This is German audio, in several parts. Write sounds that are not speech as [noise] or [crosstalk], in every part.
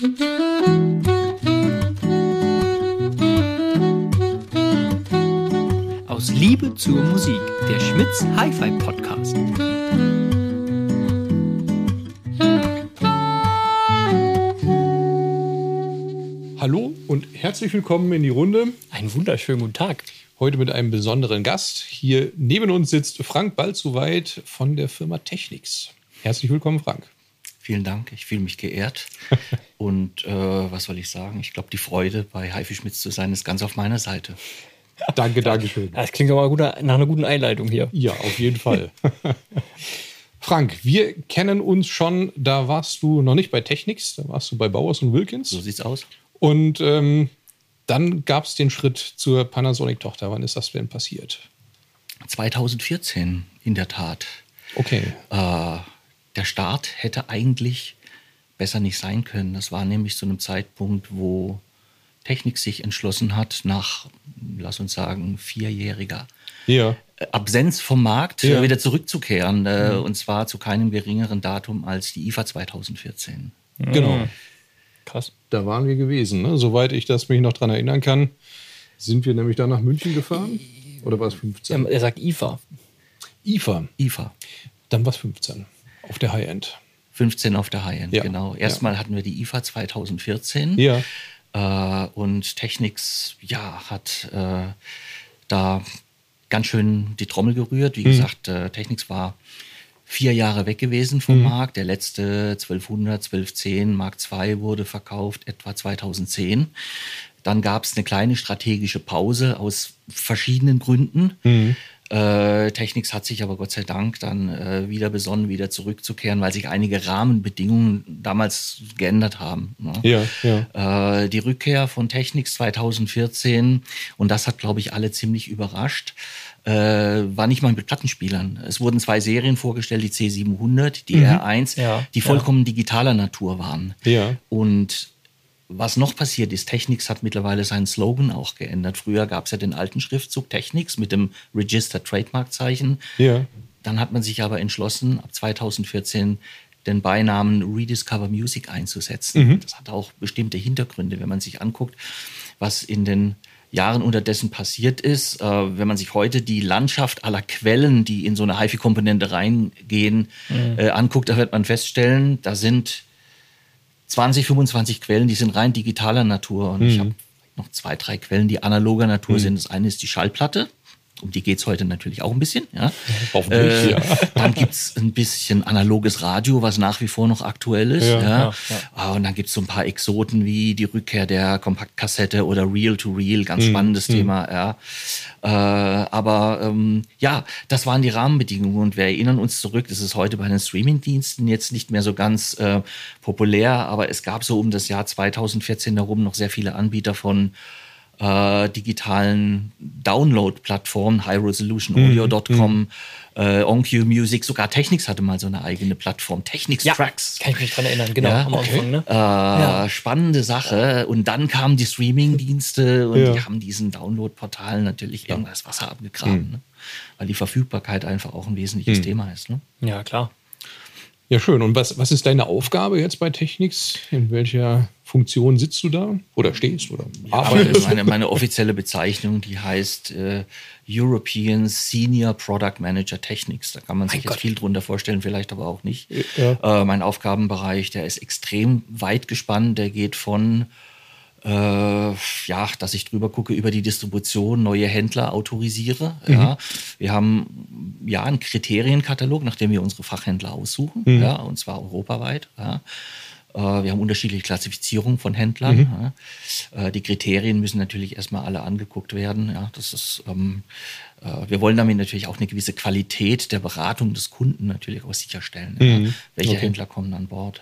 Aus Liebe zur Musik, der Schmitz Hi-Fi Podcast. Hallo und herzlich willkommen in die Runde. Einen wunderschönen guten Tag. Heute mit einem besonderen Gast. Hier neben uns sitzt Frank Balzuweit von der Firma Technics. Herzlich willkommen, Frank. Vielen Dank, ich fühle mich geehrt. [laughs] Und äh, was soll ich sagen? Ich glaube, die Freude, bei Haifi Schmitz zu sein, ist ganz auf meiner Seite. Danke, danke schön. Das klingt aber gut, nach einer guten Einleitung hier. Ja, auf jeden Fall. [laughs] Frank, wir kennen uns schon, da warst du noch nicht bei Technics, da warst du bei Bowers und Wilkins. So sieht's aus. Und ähm, dann gab es den Schritt zur Panasonic-Tochter. Wann ist das denn passiert? 2014, in der Tat. Okay. Äh, der Start hätte eigentlich besser nicht sein können. Das war nämlich zu einem Zeitpunkt, wo Technik sich entschlossen hat, nach, lass uns sagen, vierjähriger Ja. Absenz vom Markt Ja. wieder zurückzukehren. Äh, Und zwar zu keinem geringeren Datum als die IFA 2014. Genau. Krass. Da waren wir gewesen. Ne? Soweit ich das mich noch dran erinnern kann, sind wir nämlich da nach München gefahren. Oder war es 15? Er sagt IFA. IFA. IFA. Dann war es 15. Auf der High-End. 15 auf der High-End, Ja. genau. Erstmal hatten wir die IFA 2014. Ja. Äh, und Technics, ja, hat äh, da ganz schön die Trommel gerührt. Mhm. Wie gesagt, äh, Technics war vier Jahre weg gewesen Mhm. vom Markt. Der letzte 1200, 1210 Mark II wurde verkauft etwa 2010. Dann gab es eine kleine strategische Pause aus verschiedenen Gründen. Mhm. Äh, Technics hat sich aber Gott sei Dank dann äh, wieder besonnen, wieder zurückzukehren, weil sich einige Rahmenbedingungen damals geändert haben. Ne? Ja, ja. Äh, die Rückkehr von Technics 2014, und das hat, glaube ich, alle ziemlich überrascht, äh, war nicht mal mit Plattenspielern. Es wurden zwei Serien vorgestellt, die C700, die R1, Ja, die vollkommen digitaler Natur waren. Und was noch passiert ist, Technics hat mittlerweile seinen Slogan auch geändert. Früher gab es ja den alten Schriftzug Technics mit dem Registered Trademark Zeichen. Ja. Dann hat man sich aber entschlossen, ab 2014 den Beinamen Rediscover Music einzusetzen. Das hat auch bestimmte Hintergründe, wenn man sich anguckt, was in den Jahren unterdessen passiert ist. Äh, wenn man sich heute die Landschaft aller Quellen, die in so eine HiFi-Komponente reingehen, äh, anguckt, da wird man feststellen, da sind 20, 25 Quellen, die sind rein digitaler Natur. Und ich habe noch zwei, drei Quellen, die analoger Natur sind. Das eine ist die Schallplatte. Um die geht's heute natürlich auch ein bisschen. Ja. Hoffentlich, Äh, ja. Dann gibt's ein bisschen analoges Radio, was nach wie vor noch aktuell ist. Ja, Ja, Ah, Und dann gibt's so ein paar Exoten wie die Rückkehr der Kompaktkassette oder Reel to Reel, ganz Mhm. spannendes Thema. Ja. Äh, aber ähm, ja, das waren die Rahmenbedingungen und wir erinnern uns zurück, das ist heute bei den Streamingdiensten jetzt nicht mehr so ganz äh, populär, aber es gab so um das Jahr 2014 herum noch sehr viele Anbieter von äh, digitalen Download-Plattformen, HighResolutionAudio.com, äh, OnQ Music, sogar Technics hatte mal so eine eigene Plattform, Technics Ja, Tracks. kann ich mich dran erinnern. Genau, Ja, am okay. Anfang. Ne? Äh, Spannende Sache. Und dann kamen die Streaming-Dienste und Ja. die haben diesen Download-Portalen natürlich irgendwas Wasser abgegraben, ne? weil die Verfügbarkeit einfach auch ein wesentliches Thema ist. Ne? Ja, klar. Ja, schön. Und was, was ist deine Aufgabe jetzt bei Technics? In welcher Funktion sitzt du da? Oder stehst? Oder arbeitest? meine, meine offizielle Bezeichnung, die heißt äh, European Senior Product Manager Technics. Da kann man sich Mein jetzt Gott. viel drunter vorstellen, vielleicht aber auch nicht. Ja. Äh, mein Aufgabenbereich, der ist extrem weit gespannt. Der geht von äh, ja, dass ich drüber gucke über die Distribution, neue Händler autorisiere. Ja. Wir haben ja einen Kriterienkatalog, nach dem wir unsere Fachhändler aussuchen, ja, und zwar europaweit. Ja. Äh, Wir haben unterschiedliche Klassifizierungen von Händlern. Ja. Äh, Die Kriterien müssen natürlich erstmal alle angeguckt werden. Ja. Das ist, ähm, äh, wir wollen damit natürlich auch eine gewisse Qualität der Beratung des Kunden natürlich auch sicherstellen. Ja. Welche Okay. Händler kommen an Bord?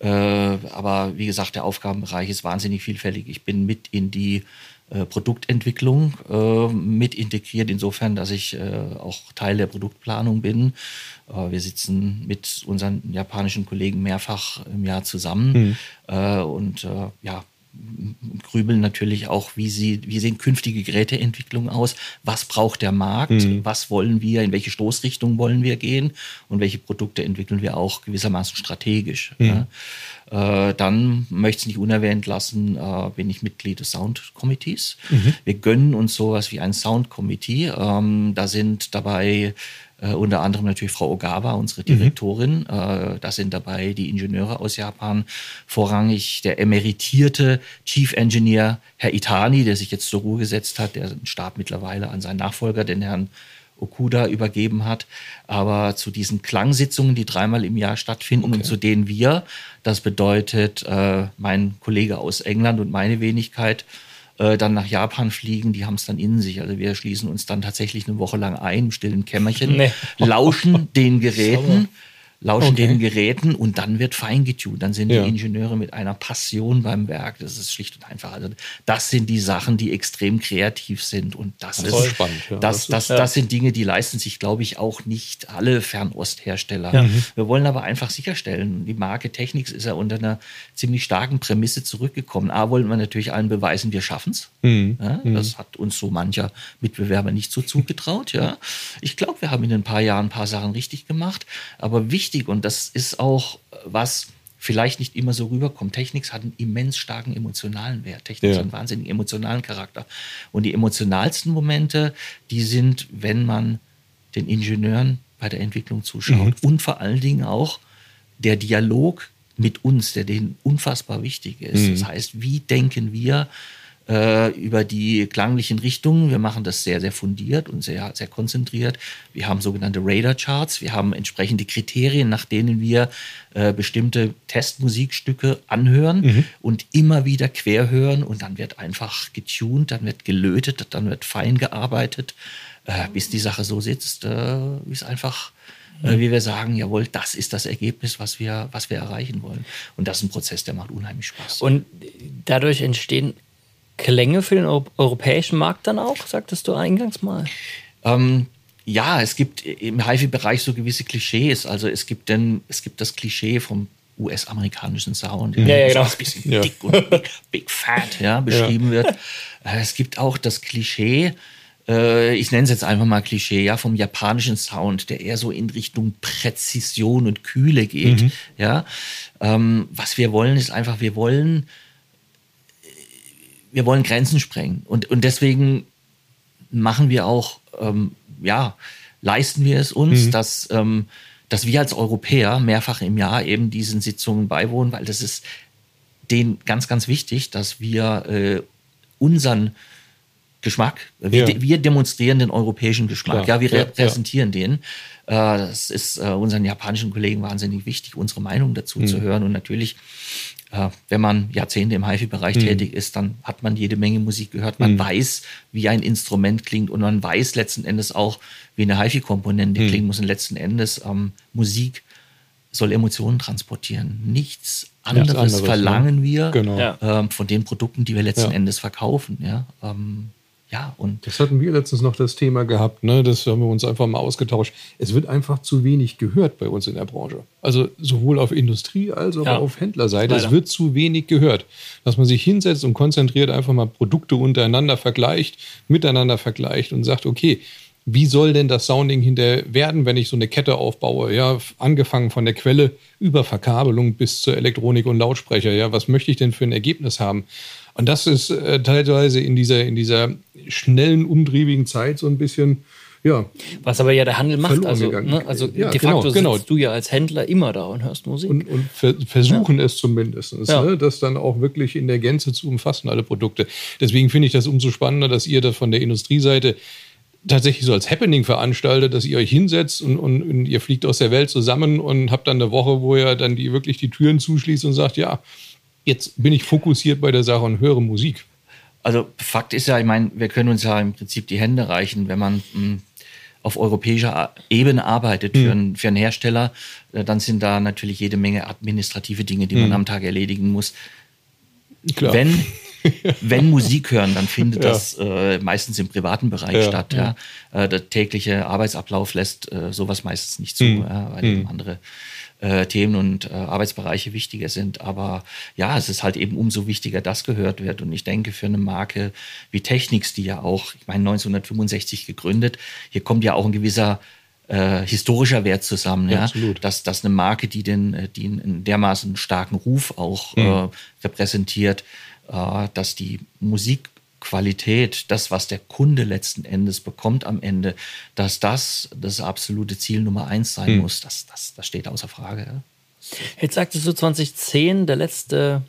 Äh, aber wie gesagt, der Aufgabenbereich ist wahnsinnig vielfältig. Ich bin mit in die äh, Produktentwicklung äh, mit integriert, insofern, dass ich auch Teil der Produktplanung bin. Wir sitzen mit unseren japanischen Kollegen mehrfach im Jahr zusammen äh, und ja, grübeln natürlich auch, wie, sie, wie sehen künftige Geräteentwicklungen aus, was braucht der Markt, Mhm. was wollen wir, in welche Stoßrichtung wollen wir gehen und welche Produkte entwickeln wir auch gewissermaßen strategisch. Mhm. Ja. Äh, dann möchte ich es nicht unerwähnt lassen, äh, bin ich Mitglied des Sound Committees. Mhm. Wir gönnen uns sowas wie ein Sound Committee. Ähm, da sind dabei äh, unter anderem natürlich Frau Ogawa, unsere Direktorin. Äh, da sind dabei die Ingenieure aus Japan, vorrangig der emeritierte Chief Engineer Herr Itani, der sich jetzt zur Ruhe gesetzt hat, der den Stab mittlerweile an seinen Nachfolger, den Herrn Okuda, übergeben hat. Aber zu diesen Klangsitzungen, die dreimal im Jahr stattfinden und zu denen wir, das bedeutet äh, mein Kollege aus England und meine Wenigkeit, äh, dann nach Japan fliegen, die haben es dann in sich. Also wir schließen uns dann tatsächlich eine Woche lang ein im stillen Kämmerchen, Nee. lauschen [laughs] den Geräten, lauschen Okay. den Geräten und dann wird fein getuned. Dann sind Ja. die Ingenieure mit einer Passion beim Werk. Das ist schlicht und einfach. Also das sind die Sachen, die extrem kreativ sind und das, Das ist ist spannend, ja. Das, Das das, das, sind Dinge, die leisten sich, glaube ich, auch nicht alle Fernosthersteller. Ja. Wir wollen aber einfach sicherstellen, die Marke Technics ist ja unter einer ziemlich starken Prämisse zurückgekommen. A, wollen wir natürlich allen beweisen, wir schaffen es. Ja, das hat uns so mancher Mitbewerber nicht so zugetraut. Ja. Ich glaube, wir haben in ein paar Jahren ein paar Sachen richtig gemacht. Aber wichtig, und das ist auch was vielleicht nicht immer so rüberkommt. Technics hat einen immens starken emotionalen Wert. Technics Ja. hat einen wahnsinnig emotionalen Charakter. Und die emotionalsten Momente, die sind, wenn man den Ingenieuren bei der Entwicklung zuschaut. Und vor allen Dingen auch der Dialog mit uns, der denen unfassbar wichtig ist. Das heißt, wie denken wir äh, über die klanglichen Richtungen? Wir machen das sehr, sehr fundiert und sehr, sehr konzentriert. Wir haben sogenannte Radar-Charts. Wir haben entsprechende Kriterien, nach denen wir äh, bestimmte Testmusikstücke anhören und immer wieder quer hören. Und dann wird einfach getuned, dann wird gelötet, dann wird fein gearbeitet, äh, bis die Sache so sitzt, äh, wie es einfach äh, wie wir sagen, jawohl, das ist das Ergebnis, was wir, was wir erreichen wollen. Und das ist ein Prozess, der macht unheimlich Spaß. Und dadurch entstehen Klänge für den Eu europäischen Markt dann auch, sagtest du eingangs mal. Ähm, ja, es gibt im HIFI-Bereich so gewisse Klischees. Also es gibt denn, es gibt das Klischee vom US-amerikanischen Sound, Ja, ja, so genau. ein bisschen Ja. dick und big, big fat ja, beschrieben wird. Äh, Es gibt auch das Klischee, äh, ich nenne es jetzt einfach mal Klischee, ja, vom japanischen Sound, der eher so in Richtung Präzision und Kühle geht. Mhm. Ja, ähm, was wir wollen, ist einfach, wir wollen, wir wollen Grenzen sprengen. Und und deswegen machen wir auch, ähm, ja, leisten wir es uns, dass, ähm, dass wir als Europäer mehrfach im Jahr eben diesen Sitzungen beiwohnen, weil das ist denen ganz, ganz wichtig, dass wir äh, unseren Geschmack, wir, Ja. de- wir demonstrieren den europäischen Geschmack, Klar, ja, wir ja, repräsentieren den. Äh, das ist äh, unseren japanischen Kollegen wahnsinnig wichtig, unsere Meinung dazu zu hören. Und natürlich äh, wenn man Jahrzehnte im HiFi-Bereich tätig ist, dann hat man jede Menge Musik gehört. Man weiß, wie ein Instrument klingt und man weiß letzten Endes auch, wie eine HiFi-Komponente klingen muss. Und letzten Endes ähm, Musik soll Emotionen transportieren. Nichts anderes, anderes, verlangen ne? wir Genau. Ja. ähm, von den Produkten, die wir letzten Ja. Endes verkaufen. Ja, ähm, ja und Das hatten wir letztens noch das Thema gehabt, ne? Das haben wir uns einfach mal ausgetauscht. Es wird einfach zu wenig gehört bei uns in der Branche. Also sowohl auf Industrie- als auch Ja. auf Händlerseite. Leider. Es wird zu wenig gehört. Dass man sich hinsetzt und konzentriert einfach mal Produkte untereinander vergleicht, miteinander vergleicht und sagt, okay, wie soll denn das Sounding hinter werden, wenn ich so eine Kette aufbaue? Ja, angefangen von der Quelle über Verkabelung bis zur Elektronik und Lautsprecher. Ja, was möchte ich denn für ein Ergebnis haben? Und das ist äh, teilweise in dieser, in dieser schnellen, umtriebigen Zeit so ein bisschen, ja, Was aber ja der Handel macht. Also, ne, also Ja, de genau, facto genau. sitzt du ja als Händler immer da und hörst Musik. und, und ver versuchen es zumindest, Ja. ne, das dann auch wirklich in der Gänze zu umfassen, alle Produkte. Deswegen finde ich das umso spannender, dass ihr das von der Industrieseite tatsächlich so als Happening veranstaltet, dass ihr euch hinsetzt und, und, und ihr fliegt aus der Welt zusammen und habt dann eine Woche, wo ihr dann die wirklich die Türen zuschließt und sagt, ja, jetzt bin ich fokussiert bei der Sache und höre Musik. Also Fakt ist ja, ich meine, wir können uns ja im Prinzip die Hände reichen, wenn man mh, auf europäischer Ebene arbeitet für, einen, für einen Hersteller, dann sind da natürlich jede Menge administrative Dinge, die man am Tag erledigen muss. Klar. Wenn, [laughs] wenn Musik hören, dann findet Ja. das äh, meistens im privaten Bereich Ja, statt. Ja. Äh, der tägliche Arbeitsablauf lässt äh, sowas meistens nicht zu, Hm. ja, weil eben andere äh, Themen und äh, Arbeitsbereiche wichtiger sind. Aber ja, es ist halt eben umso wichtiger, dass gehört wird. Und ich denke, für eine Marke wie Technics, die ja auch, ich meine, 1965 gegründet, hier kommt ja auch ein gewisser äh, historischer Wert zusammen. Ja, absolut. Dass, dass eine Marke, die, den, äh, die einen dermaßen starken Ruf auch Mhm. äh, repräsentiert, äh, dass die Musikqualität, das, was der Kunde letzten Endes bekommt am Ende, dass das das absolute Ziel Nummer eins sein Mhm. muss, das, das, das steht außer Frage. Ja. Jetzt sagtest du 2010, der letzte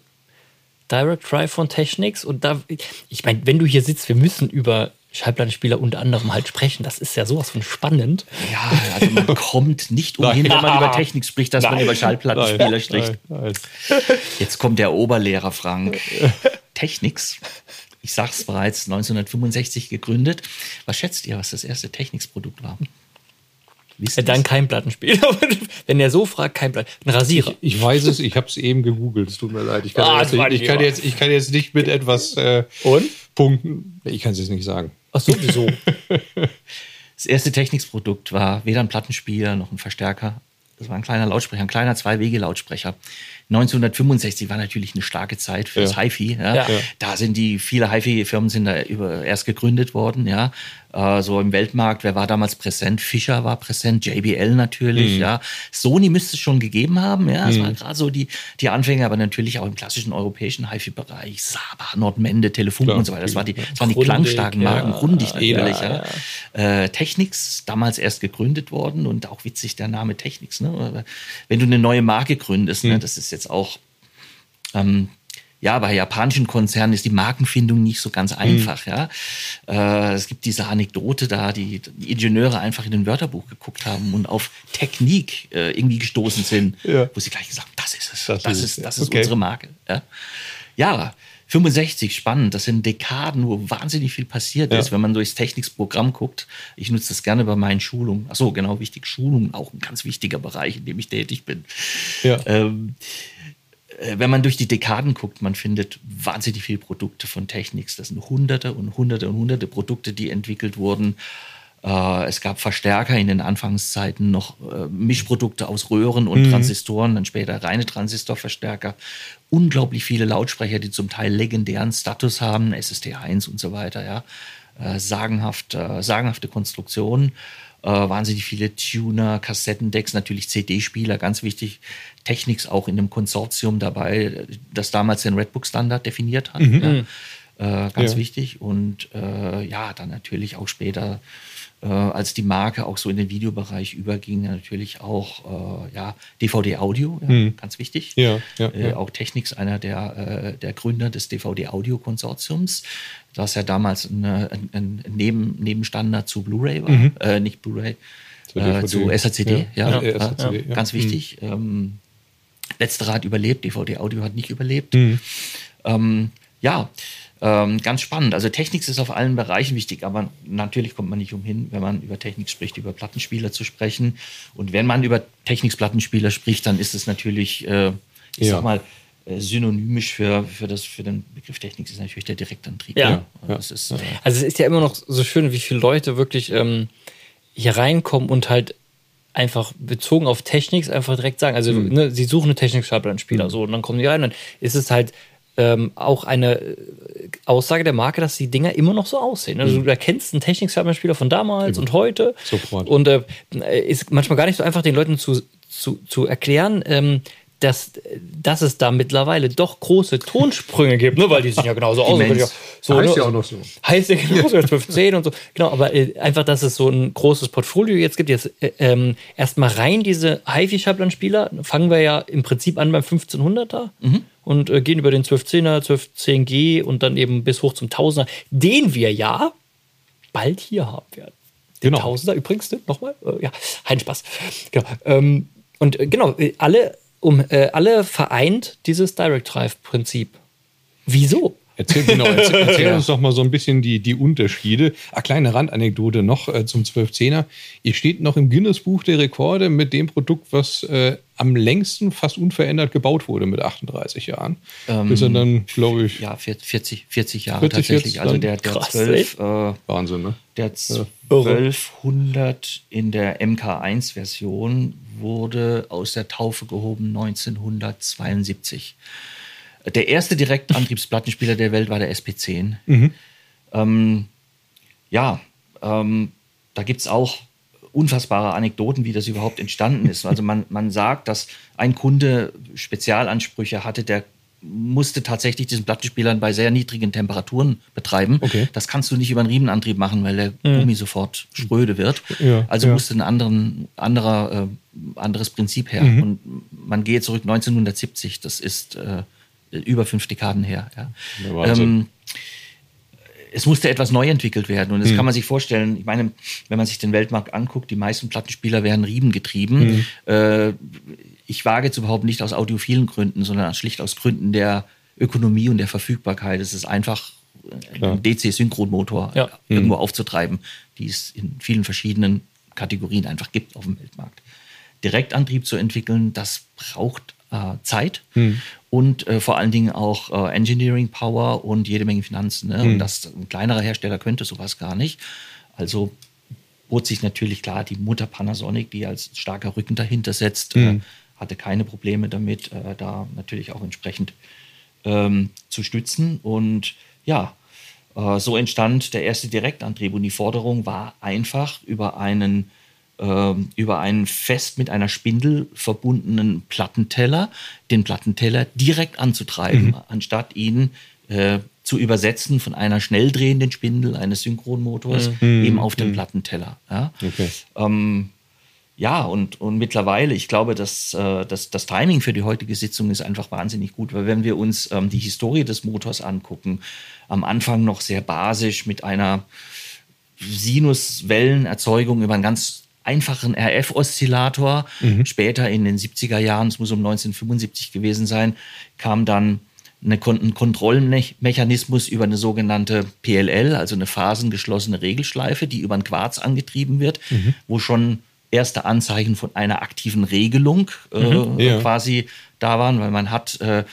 Direct Drive von Technics. Und da, ich meine, wenn du hier sitzt, wir müssen über Schallplattenspieler unter anderem halt sprechen. Das ist ja sowas von spannend. Ja, also man [laughs] kommt nicht umhin, wenn man über Technik spricht, dass man Nein. über Schallplattenspieler Nein, spricht. nein, nein. Jetzt kommt der Oberlehrer Frank. [laughs] Technics. Ich sag's bereits, 1965 gegründet. Was schätzt ihr, was das erste Technics-Produkt war? Ja, ihr's? dann kein Plattenspieler. [laughs] wenn er so fragt, kein Plattenspieler. Ein Rasierer. Ich weiß es, ich habe es eben gegoogelt, es tut mir leid. Ich kann, Ah, jetzt, nicht, ich, kann jetzt, ich kann jetzt nicht mit etwas äh, Und? punkten. Ich kann es jetzt nicht sagen. Ach so, wieso? [laughs] Das erste Technics-Produkt war weder ein Plattenspieler noch ein Verstärker. Das war ein kleiner Lautsprecher, ein kleiner Zwei-Wege-Lautsprecher. 1965 war natürlich eine starke Zeit für das Ja. HiFi. Ja. Ja. Da sind die, viele HiFi-Firmen sind da über, erst gegründet worden. Ja. Äh, so im Weltmarkt, wer war damals präsent? Fischer war präsent, JBL natürlich. Mhm. Ja. Sony müsste es schon gegeben haben. Ja. Das waren gerade so die, die Anfänge, aber natürlich auch im klassischen europäischen HiFi-Bereich. Saba, Nordmende, Telefon Klar, und so weiter. Das, war die, das waren die Grundig, klangstarken Marken. ja. Grundig natürlich. Ja, Ja, Äh, Technics, damals erst gegründet worden und auch witzig der Name Technics. Ne? Wenn du eine neue Marke gründest, ne, das ist jetzt auch, ähm, ja, bei japanischen Konzernen ist die Markenfindung nicht so ganz einfach. Ja, äh, es gibt diese Anekdote da, die, die Ingenieure einfach in ein Wörterbuch geguckt haben und auf Technik äh, irgendwie gestoßen sind, Ja. wo sie gleich gesagt haben, das ist es, Das das, ist ist, das ist Okay. unsere Marke. Ja. ja, 65, spannend. Das sind Dekaden, wo wahnsinnig viel passiert Ja. ist, wenn man durchs Techniksprogramm guckt. Ich nutze das gerne bei meinen Schulungen. Ach so, genau, wichtig. Schulungen, auch ein ganz wichtiger Bereich, in dem ich tätig bin. Ja. Ähm, äh, wenn man durch die Dekaden guckt, man findet wahnsinnig viele Produkte von Technics. Das sind hunderte und hunderte und hunderte Produkte, die entwickelt wurden. Äh, es gab Verstärker in den Anfangszeiten, noch äh, Mischprodukte aus Röhren und Transistoren, dann später reine Transistorverstärker. Unglaublich viele Lautsprecher, die zum Teil legendären Status haben, SST1 und so weiter. Ja. Äh, sagenhaft, äh, sagenhafte Konstruktionen. Äh, wahnsinnig viele Tuner, Kassettendecks, natürlich CD-Spieler, ganz wichtig. Technics auch in dem Konsortium dabei, das damals den Redbook-Standard definiert hat. Ja. Äh, ganz Ja. wichtig. Und äh, ja, dann natürlich auch später, äh, als die Marke auch so in den Videobereich überging, natürlich auch äh, ja, DVD-Audio, ja, ganz wichtig. Ja, ja, Äh, ja. Auch Technics, einer der, äh, der Gründer des DVD-Audio-Konsortiums, das ja damals eine, ein, ein Neben, Nebenstandard zu Blu-ray war, äh, nicht Blu-ray, Zu äh, zu SRCD, Ja, ja. ganz wichtig. Ähm, letzterer hat überlebt, DVD-Audio hat nicht überlebt. Mhm. Ähm, ja, ähm, ganz spannend. Also Technik ist auf allen Bereichen wichtig, aber natürlich kommt man nicht umhin, wenn man über Technik spricht, über Plattenspieler zu sprechen. Und wenn man über Techniks-Plattenspieler spricht, dann ist es natürlich, äh, ich Ja. sag mal, äh, synonymisch für, für, das, für den Begriff Technik ist natürlich der Direktantrieb. Ja. Also Ja. Das ist, äh, Also es ist ja immer noch so schön, wie viele Leute wirklich ähm, hier reinkommen und halt einfach bezogen auf Techniks einfach direkt sagen. Also ne, sie suchen eine Technik-Schallplattenspieler so und dann kommen die rein und ist es halt ähm, auch eine äh, Aussage der Marke, dass die Dinger immer noch so aussehen. Also du erkennst einen Technik-Schallplattenspieler von damals und heute Sofort. und äh, ist manchmal gar nicht so einfach den Leuten zu, zu, zu erklären, ähm, dass, dass es da mittlerweile doch große Tonsprünge gibt, ne? weil die sehen ja genauso aus. Ja, so, Heißt ne? ja auch noch so. Heißt ja genauso, 1210 und so. Genau, aber äh, einfach, dass es so ein großes Portfolio jetzt gibt. Jetzt äh, ähm, erstmal rein diese HiFi-Schablan-Spieler. Fangen wir ja im Prinzip an beim 1500er und äh, gehen über den 1210er, 1210G und dann eben bis hoch zum 1000er, den wir ja bald hier haben werden. Den Genau. 1000er übrigens, ne? nochmal? Äh, ja, ein Spaß. Genau. Ähm, und äh, genau, äh, alle, um, äh, alle vereint dieses Direct Drive-Prinzip. Wieso? Erzähl, genau, erzähl, erzähl uns doch mal so ein bisschen die, die Unterschiede. Eine kleine Randanekdote noch äh, zum 1210er. Ihr steht noch im Guinness-Buch der Rekorde mit dem Produkt, was äh, am längsten fast unverändert gebaut wurde mit 38 Jahren. Ähm, Bis er dann, glaube ich, Ja, 40, 40 Jahre 40 tatsächlich. Also der, der Krass, 12, äh, Wahnsinn, ne? der 1200 in der MK1-Version wurde aus der Taufe gehoben 1972. Der erste Direktantriebsplattenspieler der Welt war der SP10. Ähm, ja, ähm, da gibt es auch unfassbare Anekdoten, wie das überhaupt entstanden ist. Also man, man sagt, dass ein Kunde Spezialansprüche hatte, der musste tatsächlich diesen Plattenspieler bei sehr niedrigen Temperaturen betreiben. Okay. Das kannst du nicht über einen Riemenantrieb machen, weil der Gummi sofort spröde wird. Ja, also ja. musste ein anderen, anderer, äh, anderes Prinzip her. Mhm. Und man geht zurück 1970, das ist äh, über fünf Dekaden her. Ja. Ähm, es musste etwas neu entwickelt werden. Und das kann man sich vorstellen. Ich meine, wenn man sich den Weltmarkt anguckt, die meisten Plattenspieler werden riemengetrieben. Äh, ich wage zu behaupten, nicht aus audiophilen Gründen, sondern schlicht aus Gründen der Ökonomie und der Verfügbarkeit. Es ist einfach äh, einen DC-Synchronmotor Ja. irgendwo aufzutreiben, die es in vielen verschiedenen Kategorien einfach gibt auf dem Weltmarkt. Direktantrieb zu entwickeln, das braucht äh, Zeit und äh, vor allen Dingen auch äh, Engineering Power und jede Menge Finanzen. Ne? Und das ein kleinerer Hersteller könnte sowas gar nicht. Also bot sich natürlich klar die Mutter Panasonic, die als starker Rücken dahinter setzt, äh, hatte keine Probleme damit, äh, da natürlich auch entsprechend ähm, zu stützen. Und ja, äh, so entstand der erste Direktantrieb. Und die Forderung war einfach über einen, über einen fest mit einer Spindel verbundenen Plattenteller, den Plattenteller direkt anzutreiben, anstatt ihn äh, zu übersetzen von einer schnell drehenden Spindel eines Synchronmotors eben auf den Plattenteller. Ja? Okay. Ähm, ja, und, und mittlerweile, ich glaube, dass, äh, dass das Timing für die heutige Sitzung ist einfach wahnsinnig gut, weil wenn wir uns ähm, die Historie des Motors angucken, am Anfang noch sehr basisch mit einer Sinuswellenerzeugung über einen ganz einfachen RF-Oszillator. Später in den 70er Jahren, es muss um 1975 gewesen sein, kam dann eine, ein Kontrollmechanismus über eine sogenannte PLL, also eine phasengeschlossene Regelschleife, die über ein Quarz angetrieben wird, wo schon erste Anzeichen von einer aktiven Regelung äh, Ja. quasi da waren, weil man hat äh,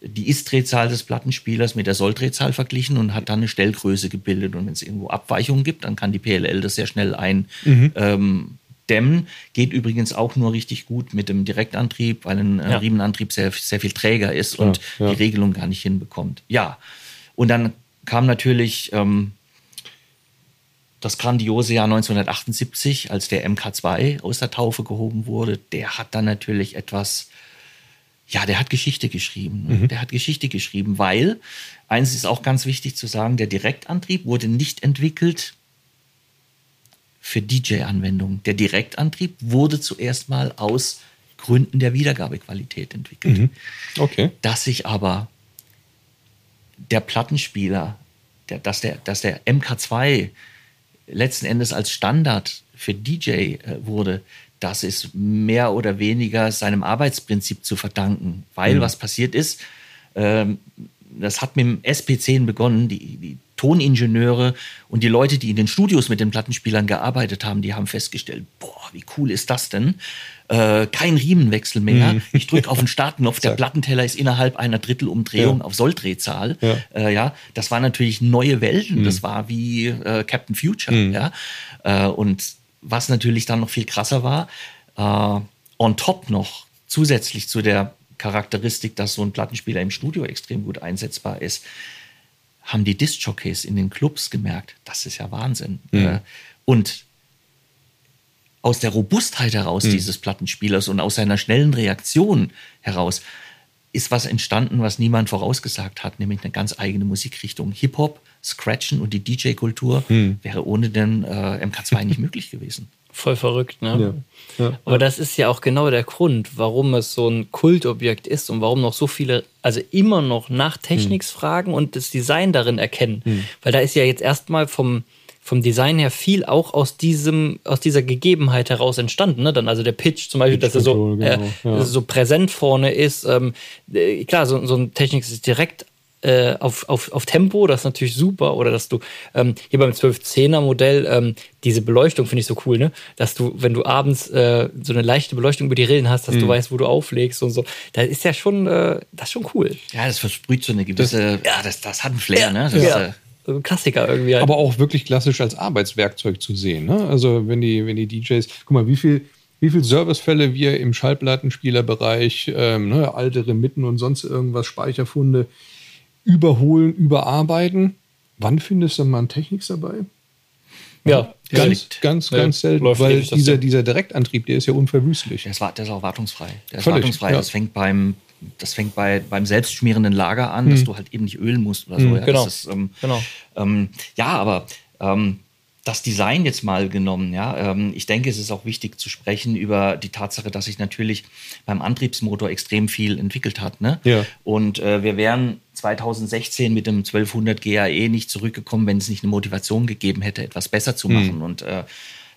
die Ist-Drehzahl des Plattenspielers mit der Soll-Drehzahl verglichen und hat dann eine Stellgröße gebildet. Und wenn es irgendwo Abweichungen gibt, dann kann die PLL das sehr schnell eindämmen. Dämmen. Geht übrigens auch nur richtig gut mit dem Direktantrieb, weil ein äh, Ja. Riemenantrieb sehr, sehr viel träger ist und ja. die Regelung gar nicht hinbekommt. Ja, und dann kam natürlich ähm, das grandiose Jahr 1978, als der MK2 aus der Taufe gehoben wurde. Der hat dann natürlich etwas ja, der hat Geschichte geschrieben. ne? Der hat Geschichte geschrieben, weil, eins ist auch ganz wichtig zu sagen, der Direktantrieb wurde nicht entwickelt für DJ-Anwendungen. Der Direktantrieb wurde zuerst mal aus Gründen der Wiedergabequalität entwickelt. Okay. Dass sich aber der Plattenspieler, der, dass, der, dass der MK2 letzten Endes als Standard für DJ äh, wurde, das ist mehr oder weniger seinem Arbeitsprinzip zu verdanken. Weil was passiert ist, ähm, das hat mit dem SP10 begonnen, die, die Toningenieure und die Leute, die in den Studios mit den Plattenspielern gearbeitet haben, die haben festgestellt, boah, wie cool ist das denn? Äh, kein Riemenwechsel mehr. Ich drücke auf den Startknopf, der Plattenteller ist innerhalb einer Drittelumdrehung Ja. auf Solldrehzahl. Ja. Äh, ja, das waren natürlich neue Welten. Das war wie äh, Captain Future. Ja? Äh, und was natürlich dann noch viel krasser war, äh, on top noch zusätzlich zu der Charakteristik, dass so ein Plattenspieler im Studio extrem gut einsetzbar ist, haben die Disc-Jockeys in den Clubs gemerkt, das ist ja Wahnsinn. Äh, und aus der Robustheit heraus dieses Plattenspielers und aus seiner schnellen Reaktion heraus ist was entstanden, was niemand vorausgesagt hat, nämlich eine ganz eigene Musikrichtung. Hip-Hop, Scratchen und die DJ-Kultur wäre ohne den äh, MK2 nicht [laughs] möglich gewesen. Voll verrückt, ne? Ja. Ja. Aber das ist ja auch genau der Grund, warum es so ein Kultobjekt ist und warum noch so viele, also immer noch nach Techniks fragen und das Design darin erkennen. Weil da ist ja jetzt erstmal vom, vom Design her viel auch aus diesem, aus dieser Gegebenheit heraus entstanden. Ne? Dann also der Pitch zum Beispiel, dass er so, Pitch-Control, genau, äh, ja. so präsent vorne ist. Ähm, äh, klar, so, so ein Technics ist direkt äh, auf, auf, auf Tempo, das ist natürlich super. Oder dass du ähm, hier beim 1210er Modell ähm, diese Beleuchtung finde ich so cool, ne? Dass du, wenn du abends äh, so eine leichte Beleuchtung über die Rillen hast, dass Mhm. du weißt, wo du auflegst und so. Da ist ja schon, äh, das ist schon cool. Ja, das versprüht so eine gewisse, ja, das, das hat einen Flair, ne? Das, ja. äh, ein Klassiker irgendwie. Halt. aber auch wirklich klassisch als Arbeitswerkzeug zu sehen. Ne? Also wenn die, wenn die DJs, guck mal, wie viel, wie viel Servicefälle wir im Schallplattenspielerbereich, ähm, ne, alte Remitten und sonst irgendwas, Speicherfunde überholen, überarbeiten. Wann findest du mal einen Techniks dabei? ja, Ganz, liegt. ganz, Ja, ganz selten, weil dieser, dieser Direktantrieb, der ist ja unverwüstlich. Der ist, der ist auch wartungsfrei. Der ist Völlig, wartungsfrei. ja. Das fängt beim, das fängt bei, beim selbstschmierenden Lager an, dass du halt eben nicht ölen musst oder so. ja, genau. Das ist, ähm, Genau. ähm, ja, aber ähm, das Design jetzt mal genommen, ja, ähm, ich denke, es ist auch wichtig zu sprechen über die Tatsache, dass sich natürlich beim Antriebsmotor extrem viel entwickelt hat. Ne? Ja. Und äh, wir wären 2016 mit dem 1200 GAE nicht zurückgekommen, wenn es nicht eine Motivation gegeben hätte, etwas besser zu machen. Und äh,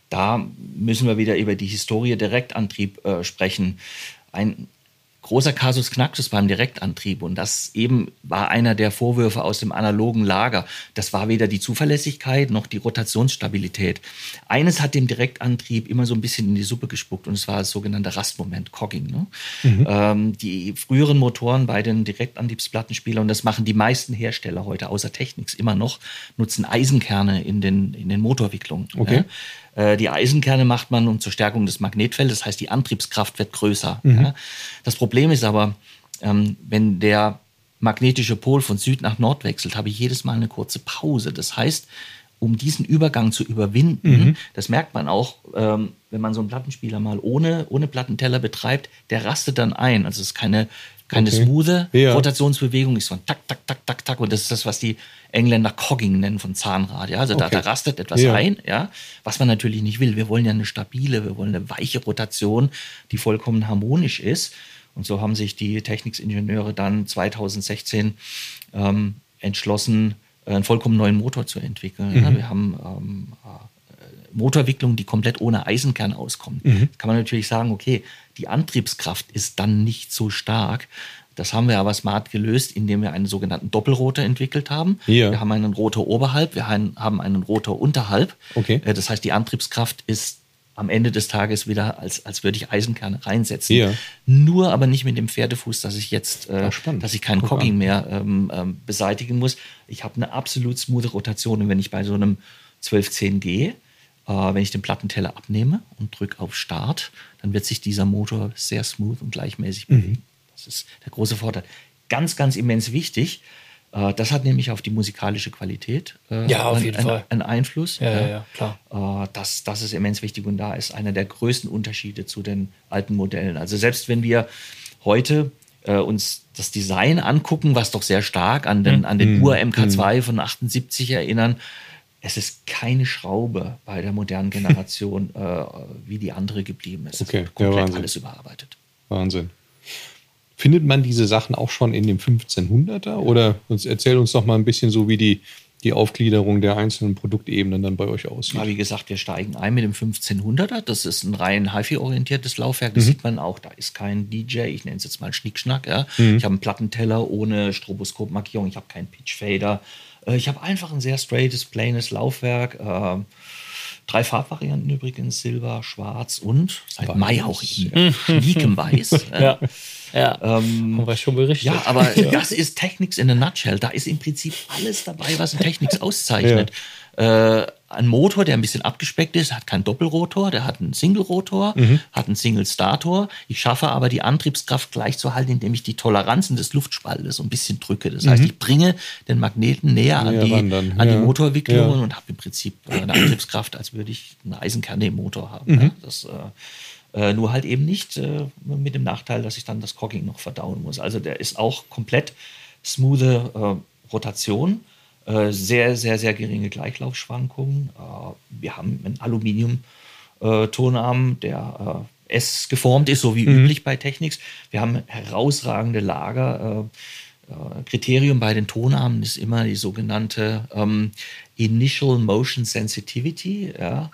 da müssen wir wieder über die Historie Direktantrieb äh, sprechen. Ein großer Kasus Knaxus beim Direktantrieb und das eben war einer der Vorwürfe aus dem analogen Lager. Das war weder die Zuverlässigkeit noch die Rotationsstabilität. Eines hat dem Direktantrieb immer so ein bisschen in die Suppe gespuckt und es war das sogenannte Rastmoment, Cogging. Ne? Ähm, die früheren Motoren bei den Direktantriebsplattenspielern, und das machen die meisten Hersteller heute außer Technics immer noch, nutzen Eisenkerne in den, in den Motorwicklungen. Okay. Ja? Äh, Die Eisenkerne macht man um zur Stärkung des Magnetfeldes, das heißt, die Antriebskraft wird größer. Ja? Das Problem ist aber, ähm, wenn der magnetische Pol von Süd nach Nord wechselt, habe ich jedes Mal eine kurze Pause. Das heißt, um diesen Übergang zu überwinden, das merkt man auch, ähm, wenn man so einen Plattenspieler mal ohne, ohne Plattenteller betreibt, der rastet dann ein. Also es ist keine, keine Okay. smoothe Ja. Rotationsbewegung, ist so ein Tak, Tak, Tak, Tak, Tak. Und das ist das, was die Engländer Cogging nennen von Zahnrad. Ja? Also da, Okay. da rastet etwas Ja. ein, ja, was man natürlich nicht will. Wir wollen ja eine stabile, wir wollen eine weiche Rotation, die vollkommen harmonisch ist. Und so haben sich die Techniksingenieure dann 2016 ähm, entschlossen, einen vollkommen neuen Motor zu entwickeln. Ja, wir haben ähm, äh, Motorwicklungen, die komplett ohne Eisenkern auskommen. Kann man natürlich sagen, okay, die Antriebskraft ist dann nicht so stark. Das haben wir aber smart gelöst, indem wir einen sogenannten Doppelrotor entwickelt haben. Ja. Wir haben einen Rotor oberhalb, wir haben einen Rotor unterhalb. Okay. Äh, Das heißt, die Antriebskraft ist am Ende des Tages wieder, als, als würde ich Eisenkerne reinsetzen. Ja. Nur aber nicht mit dem Pferdefuß, dass ich jetzt, äh, Ah, dass ich kein Guck Cogging an. mehr ähm, ähm, beseitigen muss. Ich habe eine absolut smooth Rotation und wenn ich bei so einem 1210 gehe, wenn ich den Plattenteller abnehme und drücke auf Start, dann wird sich dieser Motor sehr smooth und gleichmäßig Mhm. bewegen. Das ist der große Vorteil. Ganz, ganz immens wichtig. Äh, das hat nämlich auf die musikalische Qualität äh, Ja, auf einen- jeden Fall. einen Einfluss. Ja, ja, ja, klar. Äh, das, das ist immens wichtig und da ist einer der größten Unterschiede zu den alten Modellen. Also selbst wenn wir heute äh, uns das Design angucken, was doch sehr stark an den, an den Ur-MK2 von 78 erinnern, es ist keine Schraube bei der modernen [laughs] Generation, äh, wie die andere geblieben ist. Okay, Es wird ja, komplett Wahnsinn. alles überarbeitet. Wahnsinn. Findet man diese Sachen auch schon in dem 1500er? Oder erzähl uns doch mal ein bisschen so, wie die, die Aufgliederung der einzelnen Produktebenen dann bei euch aussieht. Ja, wie gesagt, wir steigen ein mit dem 1500er. Das ist ein rein HiFi-orientiertes Laufwerk. Mhm. Das sieht man auch. Da ist kein DJ. Ich nenne es jetzt mal Schnickschnack. Ja. Mhm. Ich habe einen Plattenteller ohne Stroboskopmarkierung. Ich habe keinen Pitchfader. Äh, Ich habe einfach ein sehr straightes, plaines Laufwerk. Ähm, Drei Farbvarianten übrigens, Silber, Schwarz und seit Mai auch in schniekem Weiß. [laughs] Ja. Ja. Ähm, Haben wir schon berichtet. ja, aber [laughs] das ist Technics in a nutshell. Da ist im Prinzip alles dabei, was ein Technics [laughs] auszeichnet. Äh, ein Motor, der ein bisschen abgespeckt ist, hat keinen Doppelrotor, der hat einen Single-Rotor, hat einen Single-Stator. Ich schaffe aber die Antriebskraft gleich zu halten, indem ich die Toleranzen des Luftspaltes so ein bisschen drücke. Das heißt, ich bringe den Magneten näher an, Näher die, ran dann, an die ja. Motorwicklungen Ja. und habe im Prinzip äh, eine Antriebskraft, als würde ich eine Eisenkerne im Motor haben. Ja, das, äh, äh, nur halt eben nicht äh, mit dem Nachteil, dass ich dann das Cogging noch verdauen muss. Also der ist auch komplett smooth äh, Rotation, sehr, sehr, sehr geringe Gleichlaufschwankungen. Äh, wir haben einen Aluminium-Tonarm, der äh, S geformt ist, so wie üblich bei Technics. Wir haben herausragende Lager. Äh, äh, Kriterium bei den Tonarmen ist immer die sogenannte ähm, Initial Motion Sensitivity. Ja.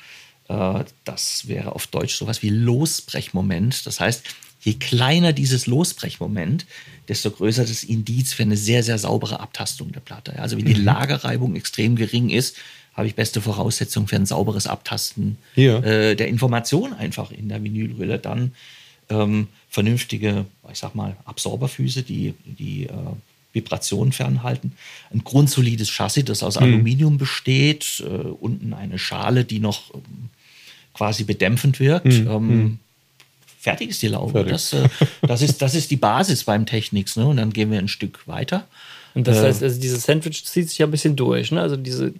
Äh, das wäre auf Deutsch sowas wie Losbrechmoment. Das heißt, je kleiner dieses Losbrechmoment, desto größer das Indiz für eine sehr, sehr saubere Abtastung der Platte. Also wenn die Lagerreibung extrem gering ist, habe ich beste Voraussetzungen für ein sauberes Abtasten Ja. äh, der Information einfach in der Vinylhülle. Dann ähm, vernünftige, ich sag mal, Absorberfüße, die die äh, Vibrationen fernhalten. Ein grundsolides Chassis, das aus Aluminium besteht. Äh, unten eine Schale, die noch ähm, quasi bedämpfend wirkt. Ähm, Fertig ist die Laube. Das, äh, das, ist, das ist die Basis beim Technics. Ne? Und dann gehen wir ein Stück weiter. Und das Äh. heißt, also dieses Sandwich zieht sich ja ein bisschen durch. Ne? Also diese,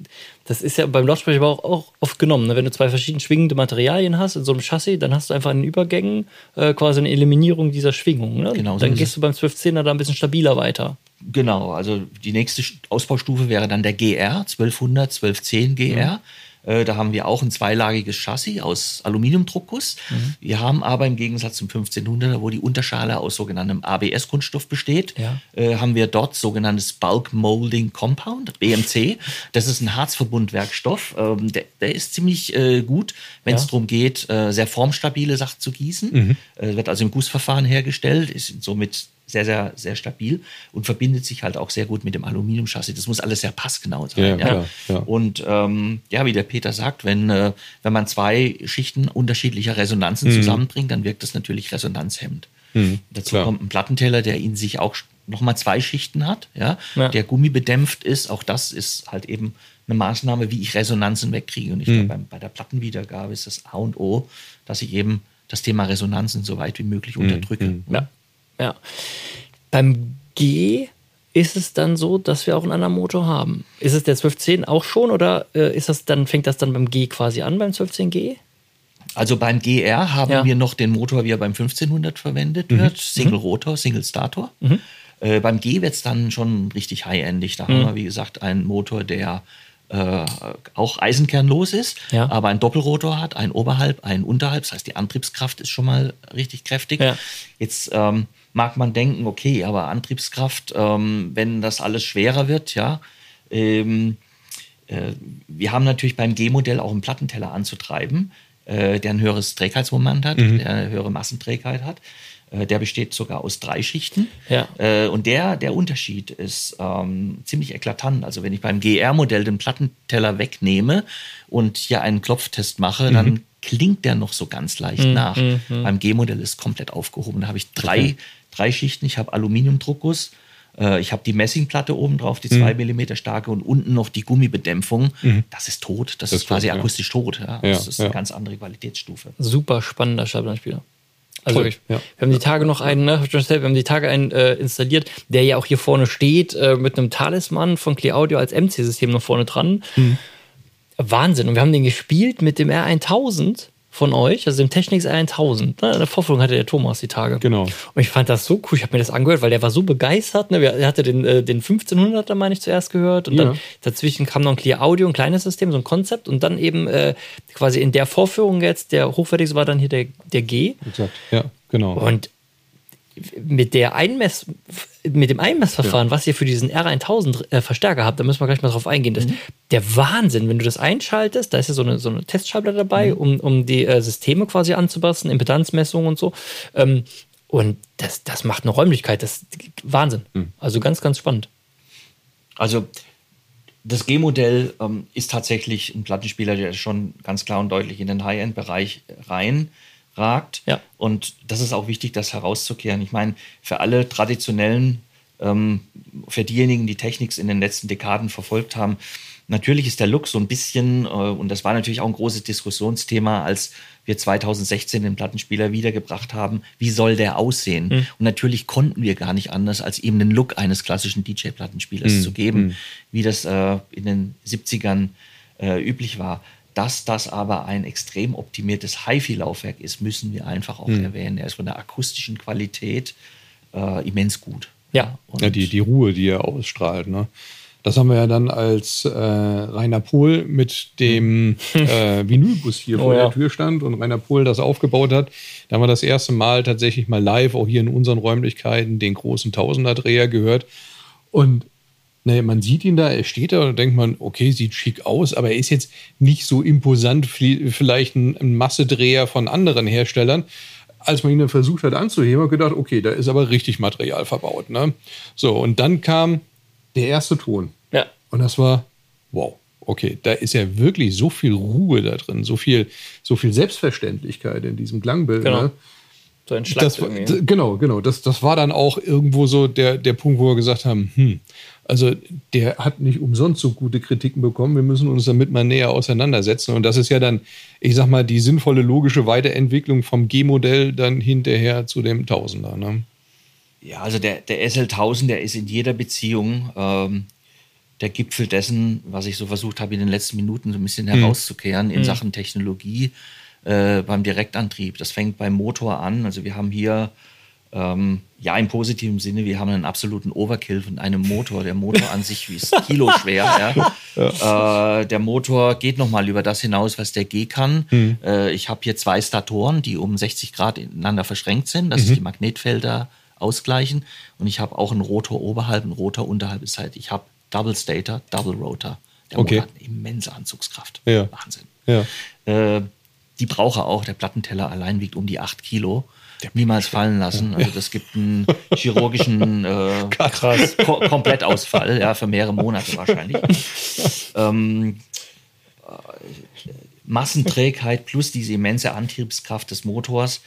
das ist ja beim Lautsprecher aber auch, auch oft genommen. Ne? Wenn du zwei verschieden schwingende Materialien hast in so einem Chassis, dann hast du einfach in den Übergängen äh, quasi eine Eliminierung dieser Schwingung. Ne? Genau so dann ist gehst du beim 1210er da ein bisschen stabiler weiter. Genau, also die nächste St- Ausbaustufe wäre dann der GR, 1200, 1210 GR. Äh, Da haben wir auch ein zweilagiges Chassis aus Aluminiumdruckguss. Wir haben aber im Gegensatz zum 1500er, wo die Unterschale aus sogenanntem ABS-Kunststoff besteht, Ja. äh, haben wir dort sogenanntes Bulk Molding Compound, BMC. Das ist ein Harzverbundwerkstoff. Ähm, der, der ist ziemlich äh, gut, wenn es Ja. darum geht, äh, sehr formstabile Sachen zu gießen. Äh, wird also im Gussverfahren hergestellt, ist somit sehr, sehr, sehr stabil und verbindet sich halt auch sehr gut mit dem Aluminiumchassis. Das muss alles sehr passgenau sein. Ja, Ja, klar, ja. Und ähm, ja, wie der Peter sagt, wenn, äh, wenn man zwei Schichten unterschiedlicher Resonanzen zusammenbringt, dann wirkt das natürlich resonanzhemmend. Dazu klar. kommt ein Plattenteller, der in sich auch nochmal zwei Schichten hat, ja, Ja. der gummibedämpft ist. Auch das ist halt eben eine Maßnahme, wie ich Resonanzen wegkriege. Und ich glaube, beim- bei der Plattenwiedergabe ist das A und O, dass ich eben das Thema Resonanzen so weit wie möglich unterdrücke. Ja. Ja. Beim G ist es dann so, dass wir auch einen anderen Motor haben. Ist es der 1210 auch schon oder äh, ist das dann, fängt das dann beim G quasi an, beim 1210G? Also beim GR haben Ja. wir noch den Motor, wie er beim 1500 verwendet wird. Single Rotor, Single Stator. Äh, beim G wird es dann schon richtig high-endig. Da haben wir, wie gesagt, einen Motor, der äh, auch eisenkernlos ist, Ja. aber einen Doppelrotor hat, einen oberhalb, einen unterhalb. Das heißt, die Antriebskraft ist schon mal richtig kräftig. Ja. Jetzt ähm, mag man denken, okay, aber Antriebskraft, ähm, wenn das alles schwerer wird, ja, ähm, äh, wir haben natürlich beim G-Modell auch einen Plattenteller anzutreiben, äh, der ein höheres Trägheitsmoment hat, der eine höhere Massenträgheit hat. Äh, der besteht sogar aus drei Schichten. Ja. Äh, und der, der Unterschied ist ähm, ziemlich eklatant. Also wenn ich beim GR-Modell den Plattenteller wegnehme und hier einen Klopftest mache, dann klingt der noch so ganz leicht nach. Beim G-Modell ist komplett aufgehoben. Da habe ich drei, drei Schichten. Ich habe Aluminiumdruckguss, äh, ich habe die Messingplatte oben drauf, die zwei Millimeter starke und unten noch die Gummibedämpfung. Das ist tot. Das, ist ist quasi tot, ja. akustisch tot. Ja. Das ist eine ganz andere Qualitätsstufe. Super spannender Schablanspieler. Also Toll, wirklich. ja. Wir haben die Tage noch einen, ne, ich wir haben die Tage einen äh, installiert, der ja auch hier vorne steht, äh, mit einem Talisman von Clear Audio als MC-System noch vorne dran. Mhm. Wahnsinn. Und wir haben den gespielt mit dem R1000 von euch, also dem Technics R1000. Ne? In der Vorführung hatte der Thomas die Tage. Genau. Und ich fand das so cool. Ich habe mir das angehört, weil der war so begeistert. Ne? Er hatte den, äh, den 1500er, meine ich, zuerst gehört. Und Ja. dann dazwischen kam noch ein Clear Audio, ein kleines System, so ein Konzept. Und dann eben äh, quasi in der Vorführung jetzt, der hochwertigste war dann hier der, der G. Exakt. Ja, genau. Und mit der Einmess, mit dem Einmessverfahren, was ihr für diesen R1000 äh, Verstärker habt, da müssen wir gleich mal drauf eingehen. Das, Der Wahnsinn, wenn du das einschaltest, da ist ja so eine, so eine Testschalter dabei, um, um die äh, Systeme quasi anzupassen, Impedanzmessungen und so. Ähm, und das, das macht eine Räumlichkeit, das Wahnsinn. Also ganz, ganz spannend. Also das G-Modell ähm, ist tatsächlich ein Plattenspieler, der schon ganz klar und deutlich in den High-End-Bereich reinragt. Ja. Und das ist auch wichtig, das herauszukehren. Ich meine, für alle traditionellen, ähm, für diejenigen, die Technics in den letzten Dekaden verfolgt haben, natürlich ist der Look so ein bisschen, äh, und das war natürlich auch ein großes Diskussionsthema, als wir 2016 den Plattenspieler wiedergebracht haben, wie soll der aussehen? Und natürlich konnten wir gar nicht anders, als ihm den Look eines klassischen DJ-Plattenspielers zu geben, wie das äh, in den 70ern äh, üblich war. Dass das aber ein extrem optimiertes HiFi-Laufwerk ist, müssen wir einfach auch erwähnen. Er ist von der akustischen Qualität äh, immens gut. Ja. Und Ja, die, die Ruhe, die er ausstrahlt. Ne? Das haben wir ja dann als äh, Rainer Pohl mit dem äh, Vinylbus hier [laughs] Oh vor ja. der Tür stand und Rainer Pohl das aufgebaut hat. Da haben wir das erste Mal tatsächlich mal live, auch hier in unseren Räumlichkeiten, den großen Tausender-Dreher gehört. Und ne, man sieht ihn da, er steht da und denkt man, okay, sieht schick aus, aber er ist jetzt nicht so imposant, wie vielleicht ein, Massedreher von anderen Herstellern. als man ihn dann versucht hat anzuheben, hat gedacht, okay, da ist aber richtig Material verbaut. Ne? So, und dann kam der erste Ton. Ja. Und das war, wow, okay, da ist ja wirklich so viel Ruhe da drin, so viel, so viel Selbstverständlichkeit in diesem Klangbild. Genau. Ne? So ein Schlag Das, genau, genau. Das, das war dann auch irgendwo so der, der Punkt, wo wir gesagt haben, hm, also der hat nicht umsonst so gute Kritiken bekommen. Wir müssen uns damit mal näher auseinandersetzen. Und das ist ja dann, ich sag mal, die sinnvolle logische Weiterentwicklung vom G-Modell dann hinterher zu dem Tausender. Ne? Ja, also der, der SL1000, der ist in jeder Beziehung ähm, der Gipfel dessen, was ich so versucht habe, in den letzten Minuten so ein bisschen herauszukehren in Sachen Technologie äh, beim Direktantrieb. Das fängt beim Motor an. Also wir haben hier, ähm, ja, im positiven Sinne, wir haben einen absoluten Overkill von einem Motor. Der Motor an sich ist [laughs] Kilo schwer. Ja. Äh, der Motor geht nochmal über das hinaus, was der G kann. Äh, ich habe hier zwei Statoren, die um 60 Grad ineinander verschränkt sind, dass sich die Magnetfelder ausgleichen. Und ich habe auch einen Rotor oberhalb, einen Rotor unterhalb. Das heißt, ich habe Double Stator, Double Rotor. Der Okay. Motor hat eine immense Anzugskraft. Ja. Wahnsinn. Ja. Äh, die braucht er auch. Der Plattenteller allein wiegt um die 8 Kilo. Niemals fallen lassen. Also das gibt einen [laughs] chirurgischen äh. Ko Komplettausfall, ja, für mehrere Monate wahrscheinlich. [laughs] ähm, äh, Massenträgheit plus diese immense Antriebskraft des Motors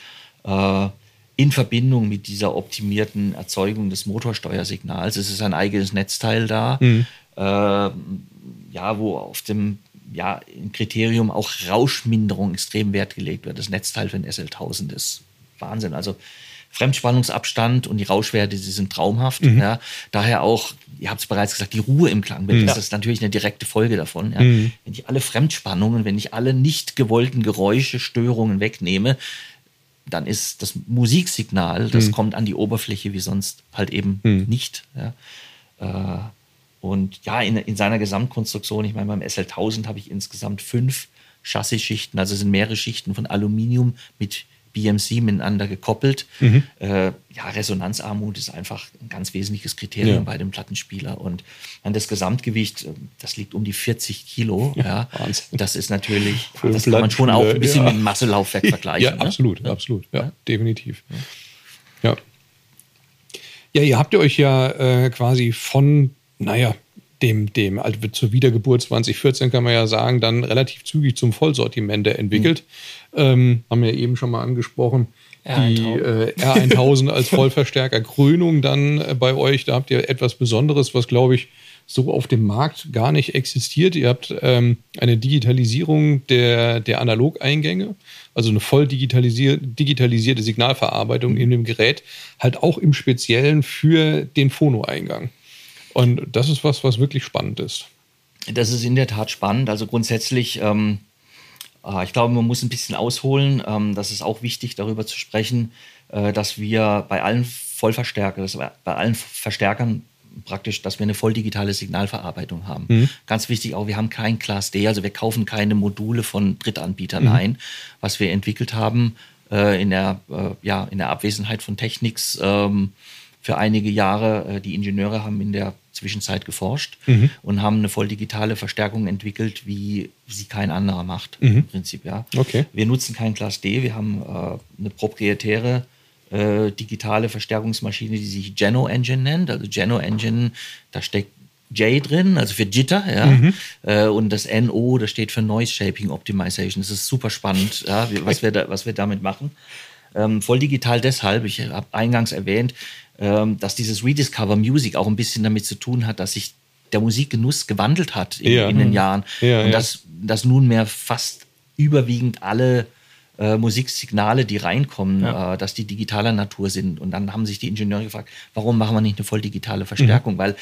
äh, in Verbindung mit dieser optimierten Erzeugung des Motorsteuersignals. Es ist ein eigenes Netzteil da, äh, ja, wo auf dem ja, im Kriterium auch Rauschminderung extrem Wert gelegt wird. Das Netzteil für den SL1000 ist Wahnsinn. Also Fremdspannungsabstand und die Rauschwerte, die sind traumhaft. Ja. Daher auch, ihr habt es bereits gesagt, die Ruhe im Klangbild. Das ist natürlich eine direkte Folge davon. Ja. Wenn ich alle Fremdspannungen, wenn ich alle nicht gewollten Geräusche, Störungen wegnehme, dann ist das Musiksignal, das kommt an die Oberfläche wie sonst halt eben nicht. Ja. Äh, und ja, in, in seiner Gesamtkonstruktion, ich meine, beim SL1000 habe ich insgesamt fünf Chassisschichten, also sind mehrere Schichten von Aluminium mit BMC miteinander gekoppelt. Äh, ja, Resonanzarmut ist einfach ein ganz wesentliches Kriterium Ja. bei dem Plattenspieler. Und an das Gesamtgewicht, äh, das liegt um die 40 Kilo. Ja, Wahnsinn. Das ist natürlich, einen das kann man schon auch ein bisschen ja. mit einem Masselaufwerk [laughs] vergleichen. Ja, ne? absolut, absolut. Ja, definitiv. Ja. Ja, ihr habt euch ja äh, quasi von, naja, dem, dem, also zur Wiedergeburt 2014 kann man ja sagen, dann relativ zügig zum Vollsortiment entwickelt. Ähm, haben wir eben schon mal angesprochen. Die äh, R1000 als [laughs] Vollverstärker Krönung dann äh, bei euch. Da habt ihr etwas Besonderes, was glaube ich so auf dem Markt gar nicht existiert. Ihr habt ähm, eine Digitalisierung der, der Analogeingänge, also eine voll digitalisier digitalisierte Signalverarbeitung in dem Gerät, halt auch im Speziellen für den Phono-Eingang. Und das ist was, was wirklich spannend ist. Das ist in der Tat spannend. Also grundsätzlich, ähm, äh, ich glaube, man muss ein bisschen ausholen. Ähm, das ist auch wichtig, darüber zu sprechen, äh, dass wir bei allen Vollverstärkern, dass bei allen Verstärkern praktisch, dass wir eine voll digitale Signalverarbeitung haben. Ganz wichtig auch, wir haben kein Class D, also wir kaufen keine Module von Drittanbietern ein. Was wir entwickelt haben äh, in, der, äh, ja, in der Abwesenheit von Technics ähm, für einige Jahre. Äh, die Ingenieure haben in der Zwischenzeit geforscht und haben eine voll digitale Verstärkung entwickelt, wie sie kein anderer macht, im Prinzip. Ja. Okay. Wir nutzen kein Class D, wir haben äh, eine proprietäre äh, digitale Verstärkungsmaschine, die sich Geno Engine nennt. Also Geno Engine, da steckt J drin, also für Jitter, ja. Äh, und das NO, das steht für Noise Shaping Optimization. Das ist super spannend, ja, was, wir da, was wir damit machen. Ähm, voll digital deshalb, ich habe eingangs erwähnt, ähm, dass dieses Rediscover Music auch ein bisschen damit zu tun hat, dass sich der Musikgenuss gewandelt hat in, Ja. in den Jahren. Ja, und ja. dass, dass nunmehr fast überwiegend alle äh, Musiksignale, die reinkommen, äh, dass die digitaler Natur sind. Und dann haben sich die Ingenieure gefragt, warum machen wir nicht eine voll digitale Verstärkung? Weil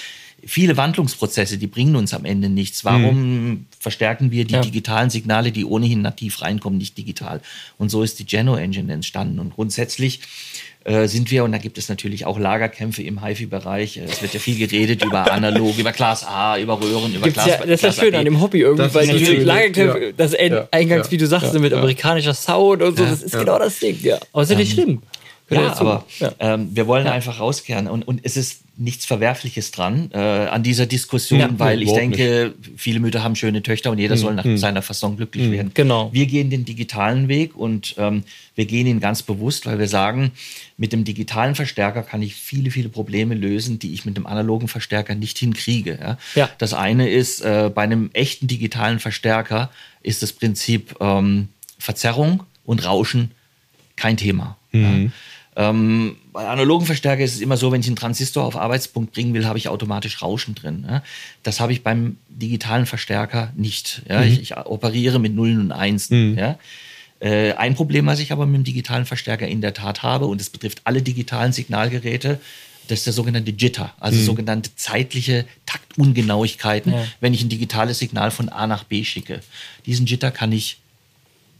viele Wandlungsprozesse, die bringen uns am Ende nichts. Warum verstärken wir die Ja. digitalen Signale, die ohnehin nativ reinkommen, nicht digital? Und so ist die Geno Engine entstanden. Und grundsätzlich sind wir, und da gibt es natürlich auch Lagerkämpfe im HiFi-Bereich. Äh, Es wird ja viel geredet über analog, über Class A, über Röhren, über Gibt's Class ja, das ist ja Class schön AB. an dem Hobby irgendwie, Das weil die natürlich- Lagerkämpfe, ja. das eingangs, Ja. wie du sagst, Ja. mit Ja. amerikanischer Sound und so, Ja. das ist genau das Ding, ja. Aber ist ja nicht schlimm. Ja, aber Ja. Ähm, wir wollen einfach rauskehren. Und, und es ist nichts Verwerfliches dran äh, an dieser Diskussion, Ja, weil ich denke, viele Mütter haben schöne Töchter und jeder soll nach seiner Fasson glücklich werden. Genau. Wir gehen den digitalen Weg und ähm, wir gehen ihn ganz bewusst, weil wir sagen, mit dem digitalen Verstärker kann ich viele, viele Probleme lösen, die ich mit dem analogen Verstärker nicht hinkriege. Ja? Ja. Das eine ist, äh, bei einem echten digitalen Verstärker ist das Prinzip ähm, Verzerrung und Rauschen kein Thema. Ja. Ähm, bei analogen Verstärker ist es immer so, wenn ich einen Transistor auf Arbeitspunkt bringen will, habe ich automatisch Rauschen drin. Ja. Das habe ich beim digitalen Verstärker nicht. Ja. Ich, ich operiere mit Nullen und Einsen. Ja. Äh, ein Problem, was ich aber mit dem digitalen Verstärker in der Tat habe, und es betrifft alle digitalen Signalgeräte, das ist der sogenannte Jitter, also sogenannte zeitliche Taktungenauigkeiten, wenn ich ein digitales Signal von A nach B schicke. Diesen Jitter kann ich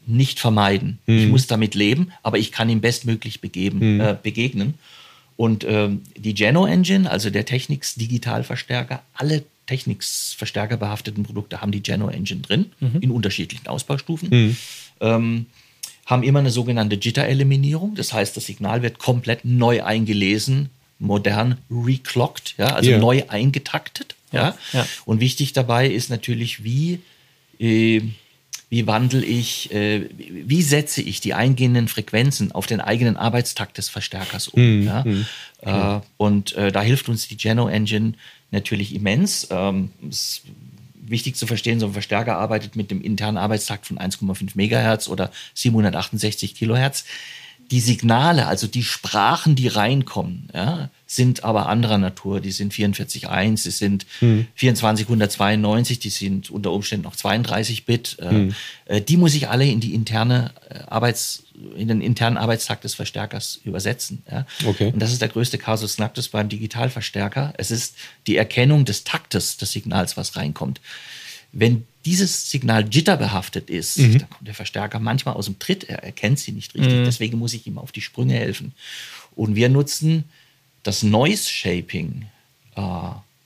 nicht vermeiden. Ich muss damit leben, aber ich kann ihm bestmöglich begeben, äh, begegnen. Und ähm, die Geno Engine, also der Technics Digitalverstärker, alle Technics Verstärker behafteten Produkte haben die Geno Engine drin, in unterschiedlichen Ausbaustufen. Ähm, haben immer eine sogenannte Jitter-Eliminierung. Das heißt, das Signal wird komplett neu eingelesen, modern reclocked, ja, also Ja. neu eingetaktet. Ja. Ja. Und wichtig dabei ist natürlich, wie, äh, wie wandle ich, äh, wie setze ich die eingehenden Frequenzen auf den eigenen Arbeitstakt des Verstärkers um. ja? äh, und äh, da hilft uns die Geno Engine natürlich immens. Ähm, es wichtig zu verstehen, so ein Verstärker arbeitet mit dem internen Arbeitstakt von 1,5 Megahertz oder 768 Kilohertz. Die Signale, also die Sprachen, die reinkommen, ja, sind aber anderer Natur. Die sind 44.1, die sind 2492, die sind unter Umständen noch 32 Bit. Äh, äh, die muss ich alle in die interne äh, Arbeits, in den internen Arbeitstakt des Verstärkers übersetzen. Ja. Okay. Und das ist der größte Kasus Knacktus beim Digitalverstärker. Es ist die Erkennung des Taktes des Signals, was reinkommt. Wenn dieses Signal jitterbehaftet ist, dann kommt der Verstärker manchmal aus dem Tritt, er erkennt sie nicht richtig. Deswegen muss ich ihm auf die Sprünge helfen. Und wir nutzen das Noise Shaping. Äh,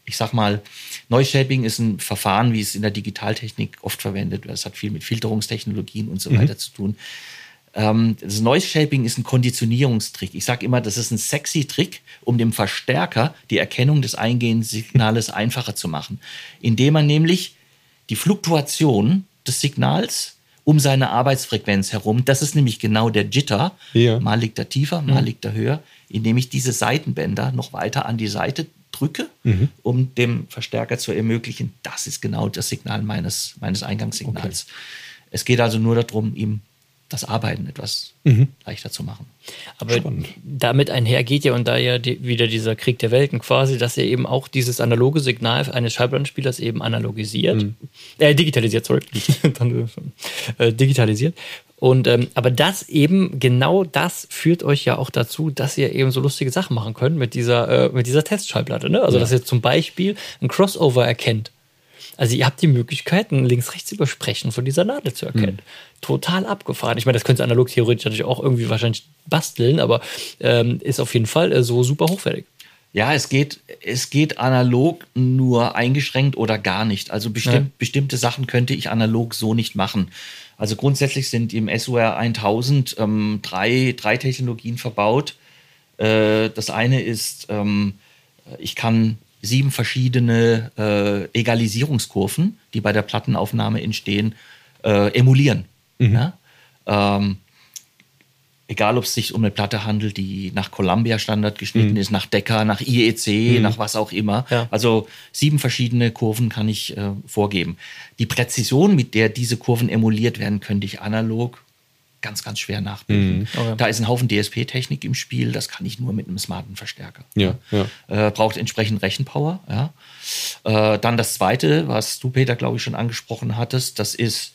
ich sag mal, Noise Shaping ist ein Verfahren, wie es in der Digitaltechnik oft verwendet wird. Es hat viel mit Filterungstechnologien und so weiter zu tun. Ähm, das Noise Shaping ist ein Konditionierungstrick. Ich sage immer, das ist ein sexy Trick, um dem Verstärker die Erkennung des eingehenden Signales [laughs] einfacher zu machen, indem man nämlich die Fluktuation des Signals um seine Arbeitsfrequenz herum, das ist nämlich genau der Jitter, Ja. mal liegt er tiefer, mal liegt er höher, indem ich diese Seitenbänder noch weiter an die Seite drücke, um dem Verstärker zu ermöglichen, das ist genau das Signal meines, meines Eingangssignals. Es geht also nur darum, ihm das Arbeiten etwas leichter zu machen. Aber damit einhergeht ja und da ja die, wieder dieser Krieg der Welten quasi, dass er eben auch dieses analoge Signal eines Schallplattenspielers eben analogisiert, äh, digitalisiert, sorry, [laughs] Dann, äh, digitalisiert. Und ähm, aber das eben genau das führt euch ja auch dazu, dass ihr eben so lustige Sachen machen könnt mit dieser äh, mit dieser Testschallplatte. Ne? Also dass ihr zum Beispiel ein Crossover erkennt. Also ihr habt die Möglichkeit, ein Links-Rechts-Übersprechen von dieser Nadel zu erkennen. Total abgefahren. Ich meine, das könnt ihr analog theoretisch natürlich auch irgendwie wahrscheinlich basteln, aber ähm, ist auf jeden Fall äh, so super hochwertig. Ja, es geht, es geht analog nur eingeschränkt oder gar nicht. Also bestimmt, Ja. bestimmte Sachen könnte ich analog so nicht machen. Also grundsätzlich sind im SUR 1000 ähm, drei, drei Technologien verbaut. Äh, das eine ist, ähm, ich kann sieben verschiedene äh, Egalisierungskurven, die bei der Plattenaufnahme entstehen, äh, emulieren. Ja? Ähm, egal ob es sich um eine Platte handelt, die nach Columbia-Standard geschnitten ist, nach Decca, nach IEC, nach was auch immer. Ja. Also sieben verschiedene Kurven kann ich äh, vorgeben. Die Präzision, mit der diese Kurven emuliert werden, könnte ich analog ganz, ganz schwer nachbilden. Okay. Da ist ein Haufen DSP-Technik im Spiel, das kann ich nur mit einem smarten Verstärker. Ja, ja. Äh, braucht entsprechend Rechenpower. Ja. Äh, dann das zweite, was du, Peter, glaube ich, schon angesprochen hattest, das ist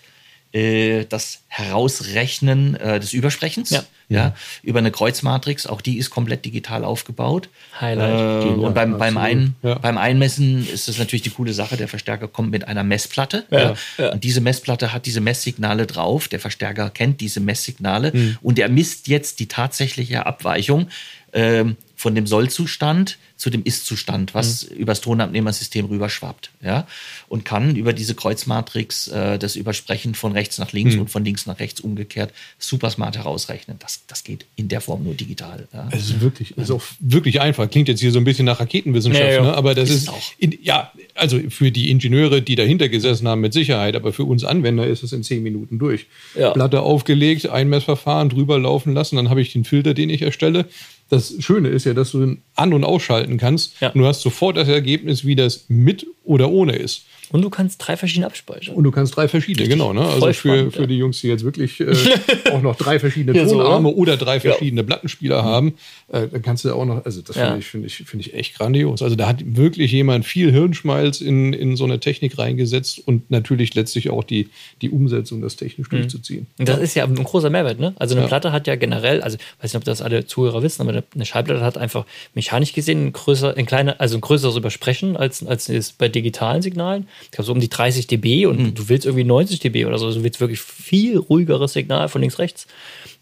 äh, das Herausrechnen äh, des Übersprechens. Ja. Ja, über eine Kreuzmatrix, auch die ist komplett digital aufgebaut. Highlight. Äh, und beim, beim, ein, Ja. beim Einmessen ist es natürlich die coole Sache, der Verstärker kommt mit einer Messplatte. Ja, Ja. Und diese Messplatte hat diese Messsignale drauf. Der Verstärker kennt diese Messsignale Mhm. und er misst jetzt die tatsächliche Abweichung ähm, von dem Sollzustand zu dem Ist-Zustand, was übers Tonabnehmersystem rüberschwappt. Ja? Und kann über diese Kreuzmatrix äh, das Übersprechen von rechts nach links und von links nach rechts umgekehrt super smart herausrechnen. Das, das geht in der Form nur digital. Ja? Es ist wirklich, ist auch wirklich einfach. Klingt jetzt hier so ein bisschen nach Raketenwissenschaft, Ja, ja. Ne? aber das Ist ist, auch. in, ja, also für die Ingenieure, die dahinter gesessen haben, mit Sicherheit, aber für uns Anwender ist es in zehn Minuten durch. Ja. Platte aufgelegt, Einmessverfahren drüber laufen lassen, dann habe ich den Filter, den ich erstelle. Das Schöne ist ja, dass du ihn an- und ausschalten kannst. Ja. Und du hast sofort das Ergebnis, wie das mit oder ohne ist. Und du kannst drei verschiedene abspeichern. Und du kannst drei verschiedene, genau. Ne? Also für, spannend, für ja. die Jungs, die jetzt wirklich äh, [laughs] auch noch drei verschiedene Ja, so, Tonarme oder? oder drei verschiedene Plattenspieler haben, äh, dann kannst du auch noch, also das Ja. finde ich, finde ich, finde ich echt grandios. Also da hat wirklich jemand viel Hirnschmalz in, in so eine Technik reingesetzt und natürlich letztlich auch die, die Umsetzung, das technisch durchzuziehen. Und das ist ja ein großer Mehrwert, ne? Also eine Ja. Platte hat ja generell, also weiß nicht, ob das alle Zuhörer wissen, aber eine Schallplatte hat einfach mechanisch gesehen ein größer, ein kleiner, also ein größeres Übersprechen als, als bei digitalen Signalen. Ich glaube so um die 30 dB und du willst irgendwie 90 dB oder so. Also du willst wirklich viel ruhigeres Signal von links rechts.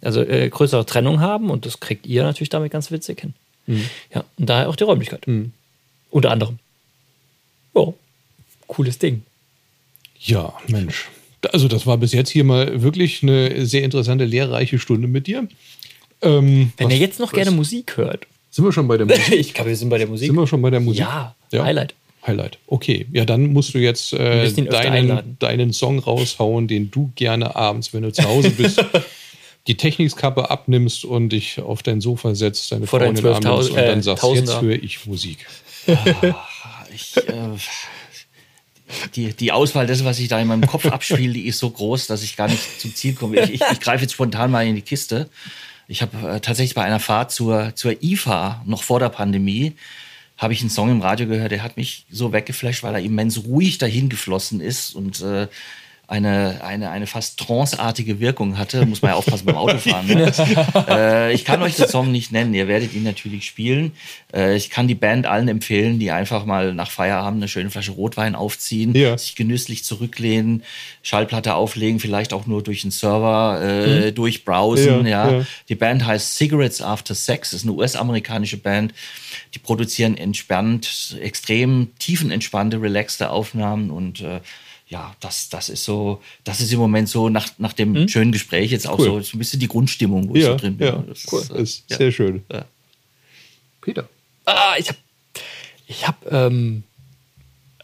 Also äh, größere Trennung haben und das kriegt ihr natürlich damit ganz witzig hin. Ja, und daher auch die Räumlichkeit. Unter anderem. Ja, cooles Ding. Ja, Mensch. Also das war bis jetzt hier mal wirklich eine sehr interessante, lehrreiche Stunde mit dir. Ähm, Wenn ihr jetzt noch was- gerne Musik hört. Sind wir schon bei der [laughs] Musik? Ich glaube, wir sind bei der Musik. Sind wir schon bei der Musik? Ja, Highlight. Highlight. Okay, ja, dann musst du jetzt äh, deinen, deinen Song raushauen, den du gerne abends, wenn du zu Hause bist, [laughs] die Technikskappe abnimmst und dich auf dein Sofa setzt, deine Vor Frau in den Arm nimmst 12.000, und dann äh, sagst, Tausender. jetzt höre ich Musik. Ich, äh, die, die Auswahl dessen, was sich da in meinem Kopf abspielt, die ist so groß, dass ich gar nicht zum Ziel komme. Ich, ich, ich greife jetzt spontan mal in die Kiste. Ich habe äh, tatsächlich bei einer Fahrt zur, zur IFA, noch vor der Pandemie, habe ich einen Song im Radio gehört, der hat mich so weggeflasht, weil er immens ruhig dahin geflossen ist und äh, eine, eine, eine fast tranceartige Wirkung hatte. Muss man ja aufpassen beim Autofahren. Ne? [laughs] äh, ich kann euch den Song nicht nennen, ihr werdet ihn natürlich spielen. Äh, ich kann die Band allen empfehlen, die einfach mal nach Feierabend eine schöne Flasche Rotwein aufziehen, Ja. sich genüsslich zurücklehnen, Schallplatte auflegen, vielleicht auch nur durch den Server äh, durchbrowsen. Ja, Ja, ja. Die Band heißt Cigarettes After Sex, ist eine US-amerikanische Band. Die produzieren entspannt, extrem tiefenentspannte, relaxte Aufnahmen und äh, ja, das, das ist so, das ist im Moment so nach, nach dem schönen Gespräch jetzt auch Cool. so, ein bisschen die Grundstimmung, wo ich Ja, so drin bin. ja, Das cool. ist, Das äh, ist ja. sehr schön. Ja. Peter. Ah, ich hab, ich hab, ähm,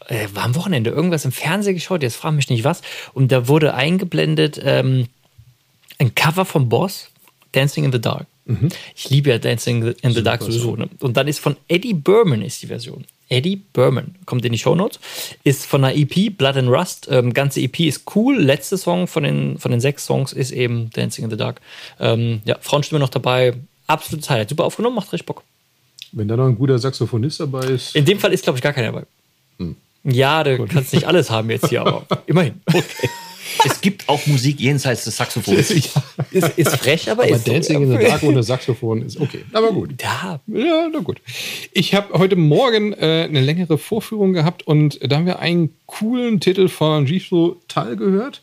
äh, war am Wochenende irgendwas im Fernsehen geschaut, jetzt frag mich nicht was, und da wurde eingeblendet ähm, ein Cover vom Boss, Dancing in the Dark. Ich liebe ja Dancing in the Dark sowieso. Ne? Und dann ist von Eddie Berman ist die Version. Eddie Berman kommt in die Shownotes, ist von einer EP, Blood and Rust. Ähm, ganze EP ist cool. Letzte Song von den, von den sechs Songs ist eben Dancing in the Dark. Ähm, ja, Frauenstimme noch dabei. Absolutes Highlight. Super aufgenommen, macht richtig Bock. Wenn da noch ein guter Saxophonist dabei ist. In dem Fall ist, glaube ich, gar keiner dabei. Ja, du kannst nicht [laughs] alles haben jetzt hier, aber immerhin. Es gibt auch Musik jenseits des Saxophons. [laughs] Ist, ist frech, aber, Aber ist so, Dancing ja. in the Dark ohne Saxophon ist okay. Aber gut. Ja, Ja, na gut. Ich habe heute Morgen äh, eine längere Vorführung gehabt und da haben wir einen coolen Titel von Giflo Tal gehört.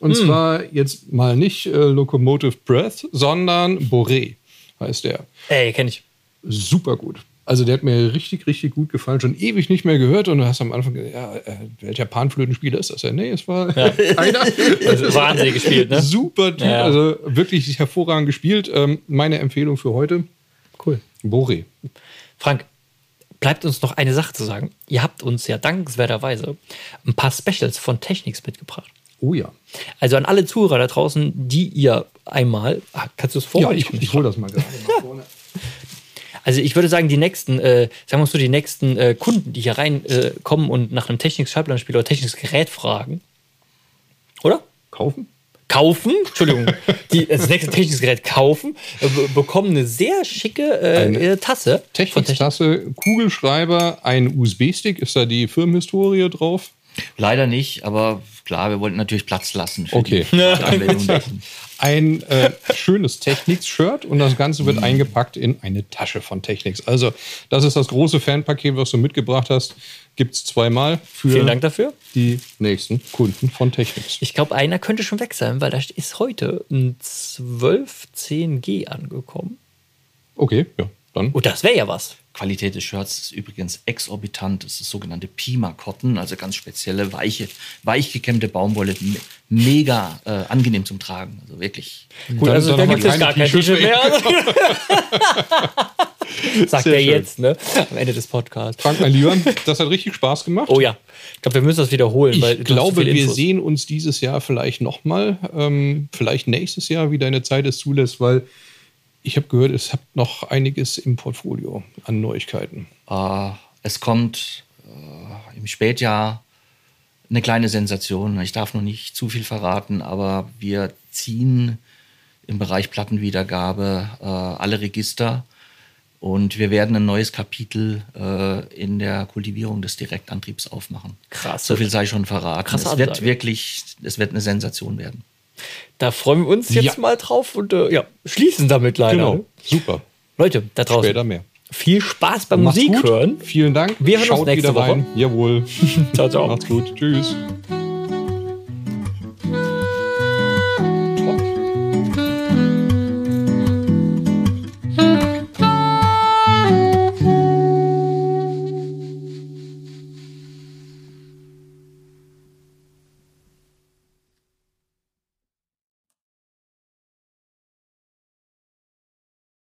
Und zwar jetzt mal nicht äh, Locomotive Breath, sondern Boré heißt der. ey, kenne ich. Super gut. Also der hat mir richtig, richtig gut gefallen. Schon ewig nicht mehr gehört und du hast am Anfang gedacht, ja, äh, welcher Panflötenspieler ist das denn? Nee, es war [laughs] einer. Also Wahnsinn gespielt, ne? Super Typ, Ja. also wirklich hervorragend gespielt. Ähm, meine Empfehlung für heute, Cool. Boré. Frank, bleibt uns noch eine Sache zu sagen. Ihr habt uns ja dankenswerterweise ein paar Specials von Technics mitgebracht. Oh ja. Also an alle Zuhörer da draußen, die ihr einmal. Ah, kannst du es vor? Ja, ich, ich hole das mal gerade nach [laughs] vorne. Also ich würde sagen, die nächsten, äh, sagen wir mal so, die nächsten äh, Kunden, die hier reinkommen äh, kommen und nach einem Technics-Schallplattenspiel oder Technics-Gerät fragen. Oder? Kaufen? Kaufen, Entschuldigung, die das nächste Technics-Gerät kaufen, äh, be- bekommen eine sehr schicke äh, Eine äh, Tasse. Techniktasse, Kugelschreiber, ein USB-Stick, ist da die Firmenhistorie drauf? Leider nicht, aber klar, wir wollten natürlich Platz lassen. Für Okay. Die. [laughs] Ein äh, schönes Technics-Shirt und das Ganze wird eingepackt in eine Tasche von Technics. Also, das ist das große Fanpaket, was du mitgebracht hast. Gibt es zweimal für Vielen Dank dafür. die nächsten Kunden von Technics. Ich glaube, einer könnte schon weg sein, weil da ist heute ein 1210G angekommen. Okay, ja. Dann. Oh, das wäre ja was. Qualität des Shirts ist übrigens exorbitant. Das ist sogenannte Pima Cotton, also ganz spezielle, weiche, weich gekämmte Baumwolle. Me- Mega äh, angenehm zum Tragen. Also wirklich. Gut, Dann- also dann da gibt es keine gar kein T-Shirt mehr. [laughs] Sagt Sehr er schön. jetzt, ne? Am Ende des Podcasts. Frank, mein Lieber, das hat richtig Spaß gemacht. Oh ja. Ich glaube, wir müssen das wiederholen. weil Ich glaube, wir Infos. sehen uns dieses Jahr vielleicht nochmal, ähm, vielleicht nächstes Jahr, wie deine Zeit es zulässt, weil ich habe gehört, es habt noch einiges im Portfolio an Neuigkeiten. Äh, es kommt äh, im Spätjahr eine kleine Sensation. Ich darf noch nicht zu viel verraten, aber wir ziehen im Bereich Plattenwiedergabe äh, alle Register und wir werden ein neues Kapitel äh, in der Kultivierung des Direktantriebs aufmachen. Krass. So viel sei schon verraten. Krasse es wird wirklich, es wird eine Sensation werden. Da freuen wir uns jetzt Ja. mal drauf und äh, ja, schließen damit leider. Genau, ne? super. Leute, da draußen. Später mehr. Viel Spaß beim Musik gut. hören. Vielen Dank. Wir hören uns Schaut nächste wieder rein. Woche. Jawohl. [laughs] Ciao, ciao. Macht's gut. Tschüss.